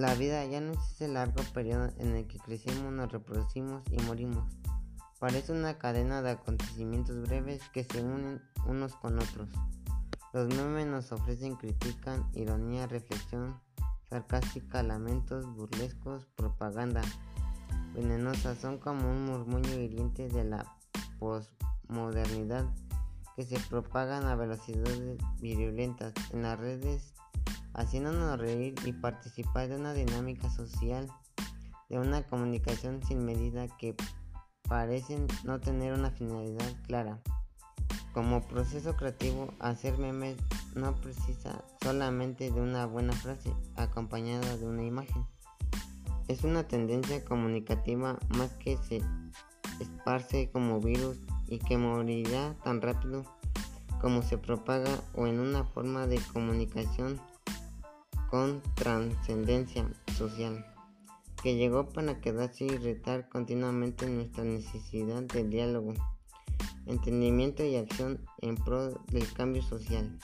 La vida ya no es ese largo periodo en el que crecemos, nos reproducimos y morimos. Parece una cadena de acontecimientos breves que se unen unos con otros. Los memes nos ofrecen critican, ironía, reflexión, sarcástica, lamentos, burlescos, propaganda venenosa. Son como un murmullo hiriente de la posmodernidad que se propagan a velocidades virulentas en las redes, haciéndonos reír y participar de una dinámica social, de una comunicación sin medida que parecen no tener una finalidad clara. Como proceso creativo, hacer memes no precisa solamente de una buena frase acompañada de una imagen. Es una tendencia comunicativa más que se esparce como virus y que morirá tan rápido como se propaga o en una forma de comunicación con trascendencia social que llegó para quedarse y retar continuamente nuestra necesidad de diálogo entendimiento y acción en pro del cambio social.